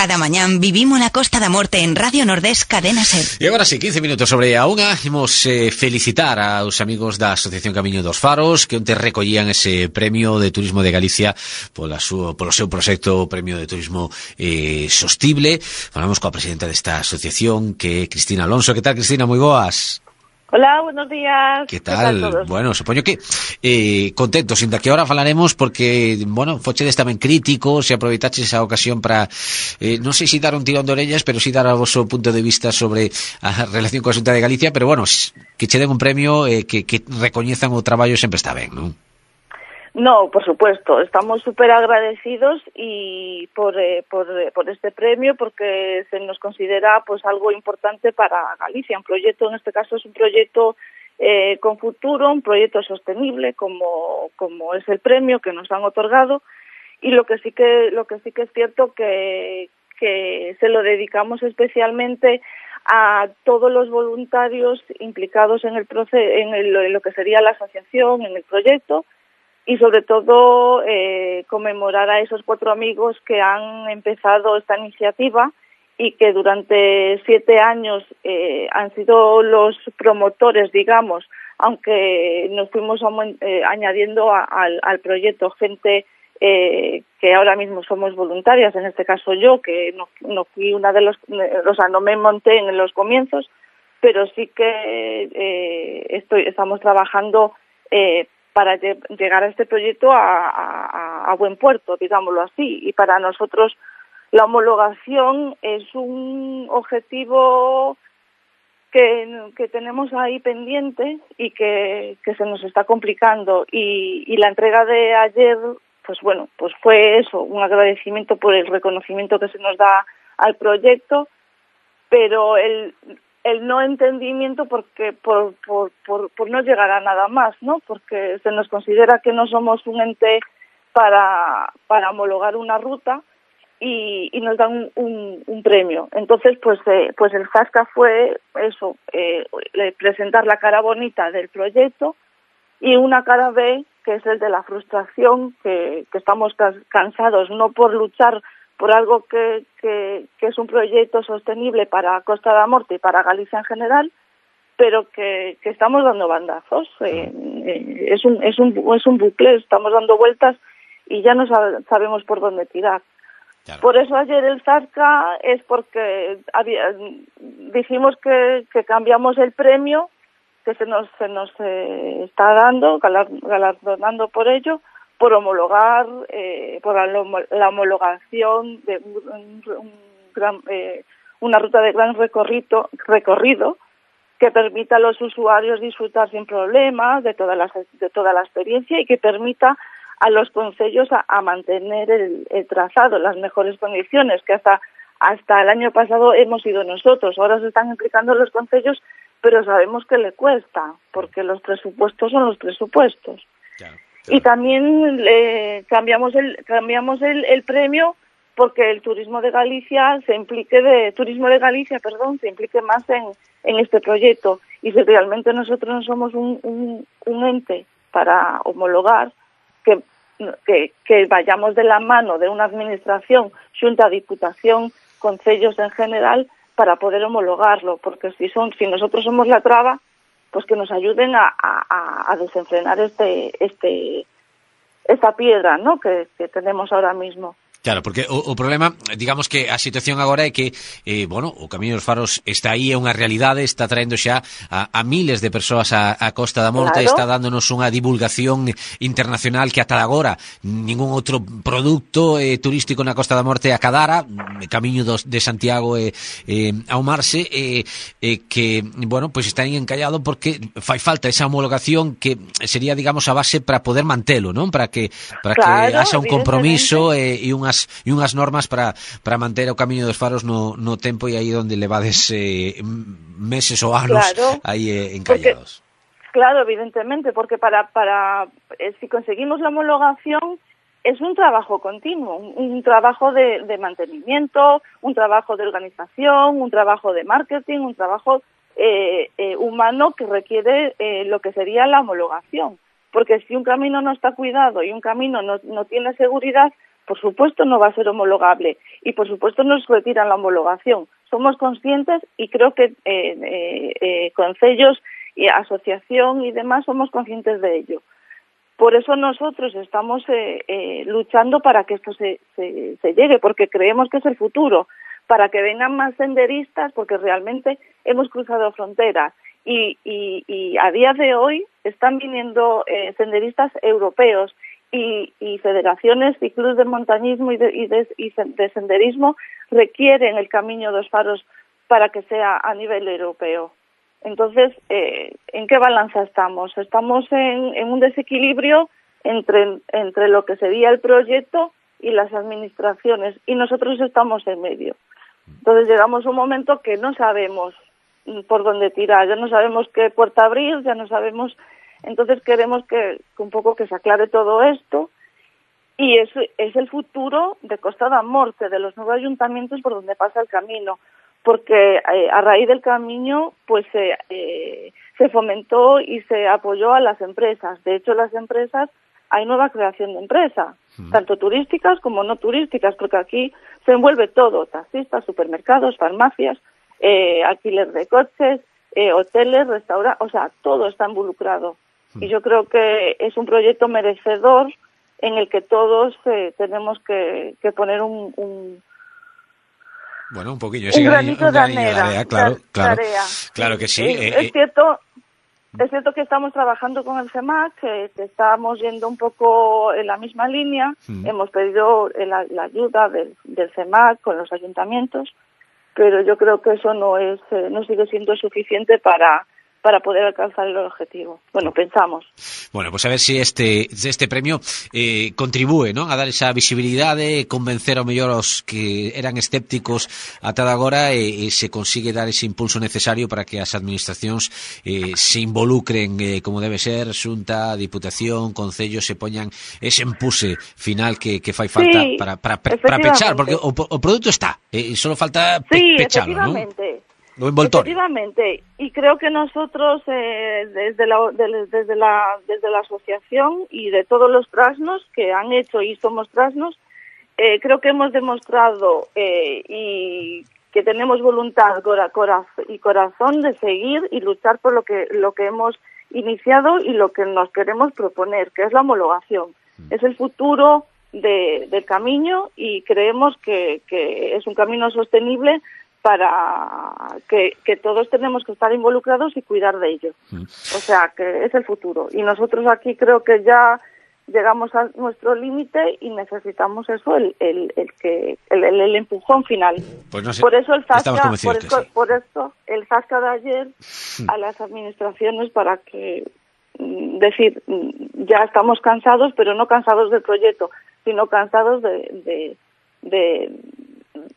Cada mañán vivimos la Costa da Morte en Radio Nordés Cadena Ser. E agora sí, 15 minutos sobre a unha, imos eh, felicitar aos amigos da Asociación Camiño dos Faros que onte recollían ese premio de turismo de Galicia pola súa, polo seu proxecto Premio de Turismo eh, Sostible. Falamos coa presidenta desta asociación que Cristina Alonso. Que tal, Cristina? Moi boas. Hola, buenos días. Que tal? tal bueno, supoño que eh, contentos, inda que ahora falaremos porque, bueno, fochedes tamén críticos e aproveitaches esa ocasión para, eh, non sei se dar un tirón de orellas, pero si dar a vosso punto de vista sobre a relación coa Xunta de Galicia, pero bueno, que che den un premio eh, que, que recoñezan o traballo sempre está ben, non? No, por supuesto, estamos súper agradecidos y por, eh, por, eh, por, este premio porque se nos considera pues algo importante para Galicia. Un proyecto, en este caso, es un proyecto eh, con futuro, un proyecto sostenible, como, como es el premio que nos han otorgado. Y lo que sí que, lo que sí que es cierto que, que se lo dedicamos especialmente a todos los voluntarios implicados en el en, el, en lo que sería la asociación, en el proyecto, y sobre todo eh, conmemorar a esos cuatro amigos que han empezado esta iniciativa y que durante siete años eh, han sido los promotores, digamos, aunque nos fuimos eh, añadiendo a, al, al, proyecto gente eh, que ahora mismo somos voluntarias, en este caso yo, que no, no fui una de los, o sea, no me monté en los comienzos, pero sí que eh, estoy, estamos trabajando eh, para llegar a este proyecto a, buen puerto, digámoslo así. Y para nosotros la homologación es un objetivo que, tenemos ahí pendiente y que, se nos está complicando. Y, y la entrega de ayer, pues bueno, pues fue eso, un agradecimiento por el reconocimiento que se nos da al proyecto, pero el, el no entendimiento porque por, por, por, por, no llegar a nada más, ¿no? Porque se nos considera que no somos un ente para, para homologar una ruta y, nos dan un, un, premio. Entonces, pues, eh, pues el FASCA fue eso, eh, presentar la cara bonita del proyecto y una cara B, que es el de la frustración, que, que estamos cansados, no por luchar por algo que, que, que, es un proyecto sostenible para Costa da Morte y para Galicia en general, pero que, que estamos dando bandazos. Eh, eh, es, un, es, un, es un bucle, estamos dando vueltas y ya no sabemos por dónde tirar. Claro. Por eso ayer el Zarca es porque había, dijimos que, que cambiamos el premio que se nos, se nos eh, está dando, galardonando por ello, por homologar, eh, por la, homologación de un, gran, eh, una ruta de gran recorrido, recorrido que permita a los usuarios disfrutar sin problemas de toda la, de toda la experiencia y que permita a los concellos a, mantener el, el, trazado las mejores condiciones que hasta hasta el año pasado hemos ido nosotros. Ahora se están implicando los concellos, pero sabemos que le cuesta, porque los presupuestos son los presupuestos. Y también eh, cambiamos el cambiamos el, el premio porque el turismo de Galicia se implique de turismo de Galicia, perdón, se implique más en, en este proyecto. Y si realmente nosotros no somos un, un, ente para homologar que, que, que vayamos de la mano de una administración, junta, diputación, concellos en general para poder homologarlo, porque si son si nosotros somos la traba, pues que nos ayuden a, a, desenfrenar este, este, esta piedra ¿no? que, que tenemos ahora mismo. Claro, porque o, o problema, digamos que a situación agora é que, eh, bueno, o Camiño dos Faros está aí, é unha realidade, está traendo xa a, a miles de persoas a, a Costa da Morte, claro. está dándonos unha divulgación internacional que ata agora ningún outro produto eh, turístico na Costa da Morte acadara, Camiño dos, de Santiago eh, eh, ao Marse, eh, eh, que, bueno, pois pues está aí encallado porque fai falta esa homologación que sería, digamos, a base para poder mantelo, non? Para que, para claro, que haxa un compromiso eh, e unha unhas e unhas normas para, para manter o camiño dos faros no, no tempo e aí onde levades eh, meses ou anos claro, aí eh, encallados. Porque, claro, evidentemente, porque para, para eh, si conseguimos la homologación es un trabajo continuo, un, un trabajo de, de, mantenimiento, un trabajo de organización, un trabajo de marketing, un trabajo eh, eh, humano que requiere eh, lo que sería la homologación. Porque si un camino no está cuidado y un camino no, tiene seguridad, por supuesto no va a ser homologable y por supuesto nos retiran la homologación. Somos conscientes y creo que eh, eh, eh, concellos y asociación y demás somos conscientes de ello. Por eso nosotros estamos eh, eh, luchando para que esto se, se, se llegue, porque creemos que es el futuro, para que vengan más senderistas, porque realmente hemos cruzado fronteras y, y, y a día de hoy están viniendo eh, senderistas europeos y, y, federaciones y clubes de montañismo y de, y, de, y de senderismo requieren el camino dos faros para que sea a nivel europeo. Entonces, eh, ¿en qué balanza estamos? Estamos en, en un desequilibrio entre, entre lo que sería el proyecto y las administraciones y nosotros estamos en medio. Entonces llegamos a un momento que no sabemos por dónde tirar, ya no sabemos qué puerta abrir, ya no sabemos. Entonces queremos que, que un poco que se aclare todo esto y es, es el futuro de Costa da Morte, de los nuevos ayuntamientos por donde pasa el camino porque eh, a raíz del camino pues eh, eh, se fomentó y se apoyó a las empresas. De hecho, las empresas hay nueva creación de empresas, mm. tanto turísticas como no turísticas, porque aquí se envuelve todo, taxistas, supermercados, farmacias, eh, alquiler de coches, eh, hoteles, restaurantes, o sea, todo está involucrado. Y yo creo que es un proyecto merecedor en el que todos eh, tenemos que, que poner un, un bueno, un poquillo, ese un granito, de, claro, claro, tarea. claro que sí. Es, eh, es cierto, es cierto que estamos trabajando con el CEMAC, que, que estamos yendo un poco en la misma línea. Mm. Hemos pedido la, la ayuda del, del, CEMAC con los ayuntamientos, pero yo creo que eso no es, eh, no sigue siendo suficiente para para poder alcanzar el objetivo. Bueno, pensamos. Bueno, pues a ver se si este este premio eh, contribúe ¿no? a dar esa visibilidade, eh, convencer ao mellor os que eran escépticos ata agora e, eh, e se consigue dar ese impulso necesario para que as administracións eh, se involucren eh, como debe ser, xunta, diputación, concello, se poñan ese empuse final que, que fai falta sí, para, para, para pechar, porque o, o produto está, eh, solo falta pe, sí, pechalo, non? Sí, Lo envoltorio. Efectivamente, y creo que nosotros eh, desde, la, de, desde, la, desde la asociación y de todos los trasnos que han hecho y somos trasnos, eh, creo que hemos demostrado eh, y que tenemos voluntad cora, cora, y corazón de seguir y luchar por lo que, lo que hemos iniciado y lo que nos queremos proponer, que es la homologación. Mm. Es el futuro de, del camino y creemos que, que es un camino sostenible para que, que, todos tenemos que estar involucrados y cuidar de ello. Mm. O sea, que es el futuro. Y nosotros aquí creo que ya llegamos a nuestro límite y necesitamos eso, el, el, el que el, el, empujón final. Pues no sé, por eso el Zasca, por, eso, sí. por esto, el Zasca de ayer mm. a las administraciones para que mm, decir, ya estamos cansados, pero no cansados del proyecto, sino cansados de, de, de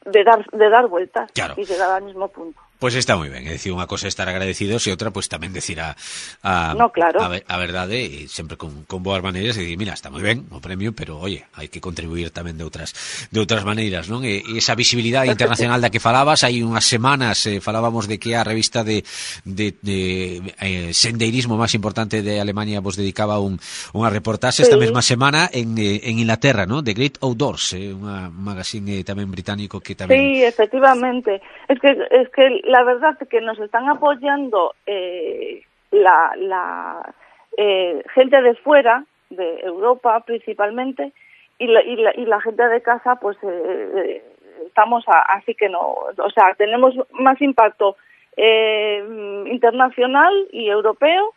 de dar, de dar vueltas claro. y llegar al mismo punto. Pues está moi ben, é dicir, unha cosa é estar agradecidos e outra pues tamén decir a, a, no, claro. a, a verdade e sempre con, con boas maneiras e dicir, mira, está moi ben o premio, pero oye, hai que contribuir tamén de outras de outras maneiras, non? E, e esa visibilidade internacional da que falabas, hai unhas semanas eh, falábamos de que a revista de, de, de eh, sendeirismo máis importante de Alemania vos dedicaba un, unha reportaxe sí. esta mesma semana en, eh, en Inglaterra, ¿no? The Great Outdoors, eh, unha magazine eh, tamén británico que tamén... Sí, efectivamente. Es que, es que la verdad es que nos están apoyando eh, la, la eh, gente de fuera, de Europa principalmente, y la, y la, y la gente de casa, pues eh, estamos a, así que no, o sea, tenemos más impacto eh, internacional y europeo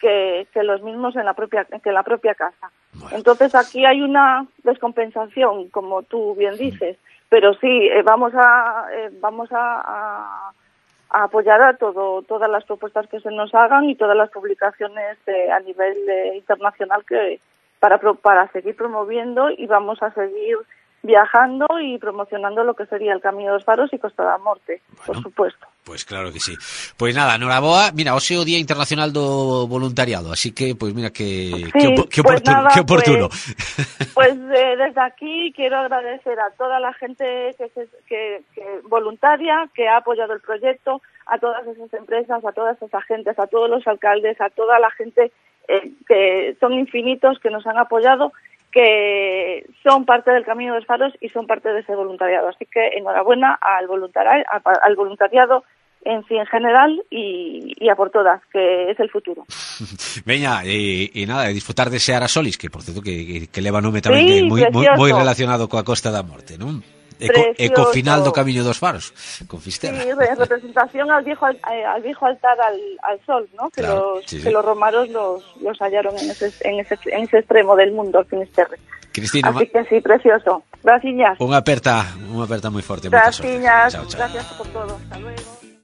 que, que, los mismos en la propia que en la propia casa. Bueno. Entonces aquí hay una descompensación, como tú bien dices, pero sí eh, vamos a eh, vamos a, a a apoyar a todo, todas las propuestas que se nos hagan y todas las publicaciones eh, a nivel internacional que para, para seguir promoviendo y vamos a seguir viajando y promocionando lo que sería el Camino dos Faros y Costa da Morte, bueno, por supuesto. Pues claro que sí. Pues nada, noraboa, mira, hoxe o Día Internacional do Voluntariado, así que, pues mira, que, sí, que, que pues oportuno. Nada, que oportuno. Pues, pues eh, desde aquí quiero agradecer a toda la gente que, se, que, que voluntaria, que ha apoyado el proyecto, a todas esas empresas, a todas esas agentes, a todos los alcaldes, a toda la gente eh, que son infinitos que nos han apoyado que son parte del Camino de los Faros y son parte de ese voluntariado. Así que enhorabuena al voluntariado, al voluntariado en sí en general y, y a por todas, que es el futuro. Veña, e, e nada, disfrutar de ese Arasolis, que por cierto que, que, que leva nome tamén sí, moi, moi, moi relacionado coa Costa da Morte, non? Eco, eco final do Camiño dos Faros, con Fisterra. Sí, representación al viejo, eh, al viejo altar al, al sol, ¿no? Que, claro, los, sí, sí. que los romanos los, los hallaron en ese, en, ese, en ese extremo del mundo, Finisterre. Cristina, Así que sí, precioso. Gracias. Unha aperta, unha aperta moi forte. Gracias, chao, chao. gracias por todo. Hasta luego.